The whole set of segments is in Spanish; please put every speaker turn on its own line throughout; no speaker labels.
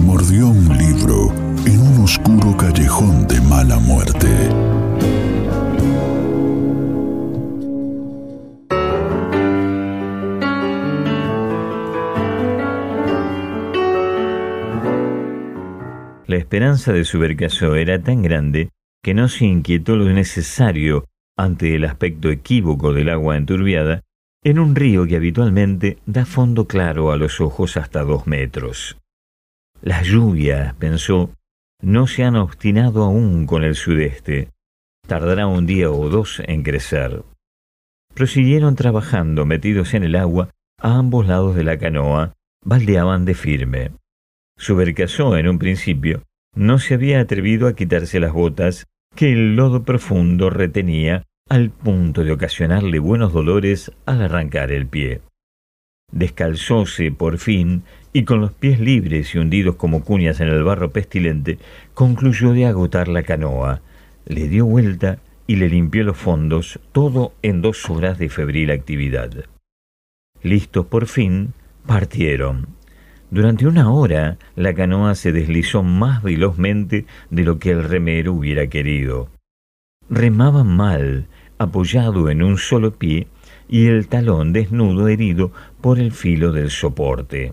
Mordió un libro en un oscuro callejón de mala muerte.
La esperanza de Subercaso era tan grande que no se inquietó lo necesario ante el aspecto equívoco del agua enturbiada en un río que habitualmente da fondo claro a los ojos hasta dos metros. Las lluvias, pensó, no se han obstinado aún con el sudeste. Tardará un día o dos en crecer. Prosiguieron trabajando metidos en el agua a ambos lados de la canoa, baldeaban de firme. Subercasó en un principio no se había atrevido a quitarse las botas que el lodo profundo retenía al punto de ocasionarle buenos dolores al arrancar el pie. Descalzóse por fin y con los pies libres y hundidos como cuñas en el barro pestilente, concluyó de agotar la canoa, le dio vuelta y le limpió los fondos, todo en dos horas de febril actividad. Listos por fin, partieron. Durante una hora la canoa se deslizó más velozmente de lo que el remero hubiera querido. Remaban mal, apoyado en un solo pie y el talón desnudo herido por el filo del soporte.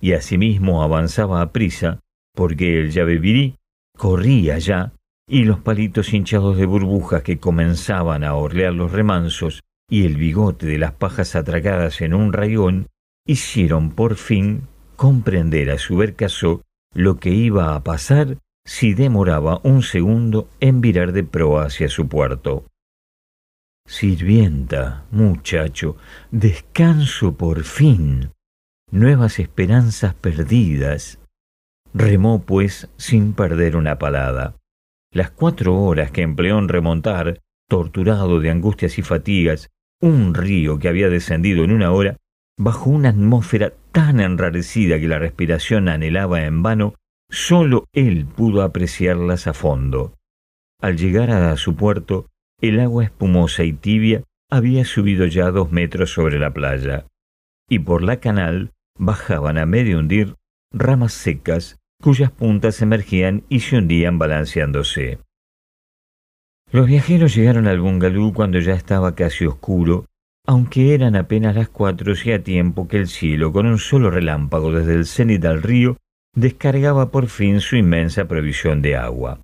Y asimismo avanzaba a prisa, porque el llavevirí corría ya, y los palitos hinchados de burbujas que comenzaban a orlear los remansos y el bigote de las pajas atracadas en un rayón hicieron por fin comprender a su Subercasó lo que iba a pasar si demoraba un segundo en virar de proa hacia su puerto. Sirvienta, muchacho, descanso por fin. Nuevas esperanzas perdidas. Remó, pues, sin perder una palada. Las cuatro horas que empleó en remontar, torturado de angustias y fatigas, un río que había descendido en una hora, bajo una atmósfera tan enrarecida que la respiración anhelaba en vano, sólo él pudo apreciarlas a fondo. Al llegar a su puerto, el agua espumosa y tibia había subido ya dos metros sobre la playa, y por la canal bajaban a medio hundir ramas secas cuyas puntas emergían y se hundían balanceándose. Los viajeros llegaron al bungalú cuando ya estaba casi oscuro aunque eran apenas las cuatro y a tiempo que el cielo, con un solo relámpago desde el cenit al río, descargaba por fin su inmensa provisión de agua.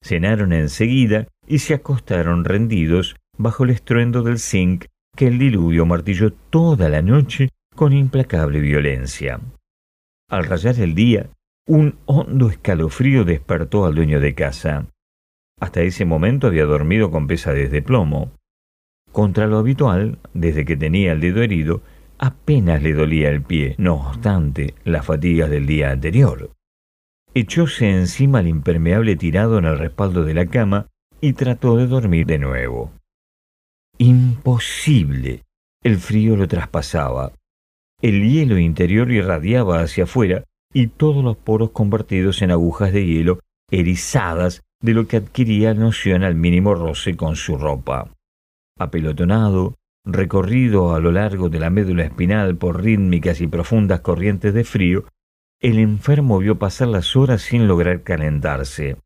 Cenaron enseguida y se acostaron rendidos bajo el estruendo del zinc que el diluvio martilló toda la noche con implacable violencia. Al rayar el día, un hondo escalofrío despertó al dueño de casa. Hasta ese momento había dormido con pesadez de plomo. Contra lo habitual, desde que tenía el dedo herido, apenas le dolía el pie, no obstante las fatigas del día anterior. Echóse encima al impermeable tirado en el respaldo de la cama y trató de dormir de nuevo. Imposible. El frío lo traspasaba. El hielo interior irradiaba hacia afuera y todos los poros convertidos en agujas de hielo erizadas de lo que adquiría noción al mínimo roce con su ropa apelotonado, recorrido a lo largo de la médula espinal por rítmicas y profundas corrientes de frío, el enfermo vio pasar las horas sin lograr calentarse.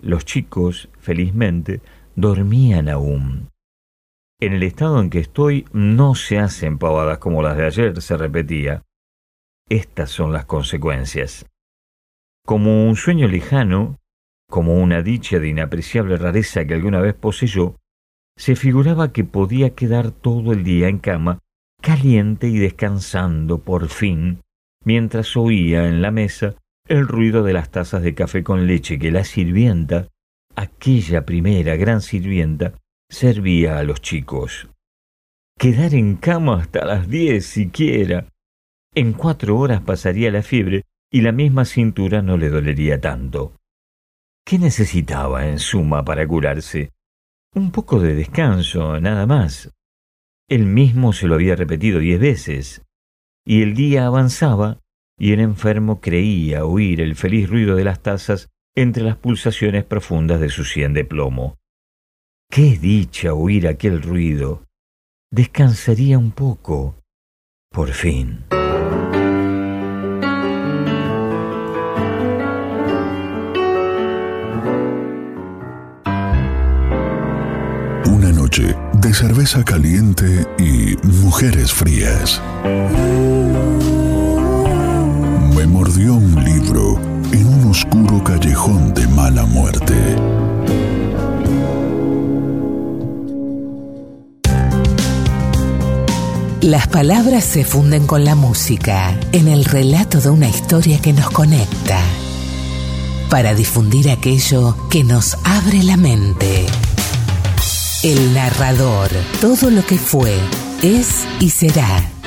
Los chicos, felizmente, dormían aún. En el estado en que estoy no se hacen pavadas como las de ayer, se repetía. Estas son las consecuencias. Como un sueño lejano, como una dicha de inapreciable rareza que alguna vez poseyó, se figuraba que podía quedar todo el día en cama, caliente y descansando por fin, mientras oía en la mesa el ruido de las tazas de café con leche que la sirvienta, aquella primera gran sirvienta, servía a los chicos. Quedar en cama hasta las diez siquiera. en cuatro horas pasaría la fiebre y la misma cintura no le dolería tanto. ¿Qué necesitaba, en suma, para curarse? Un poco de descanso, nada más. Él mismo se lo había repetido diez veces, y el día avanzaba y el enfermo creía oír el feliz ruido de las tazas entre las pulsaciones profundas de su sien de plomo. Qué dicha oír aquel ruido. Descansaría un poco. Por fin.
Una noche de cerveza caliente y mujeres frías. Mordió un libro en un oscuro callejón de mala muerte.
Las palabras se funden con la música en el relato de una historia que nos conecta para difundir aquello que nos abre la mente. El narrador, todo lo que fue, es y será.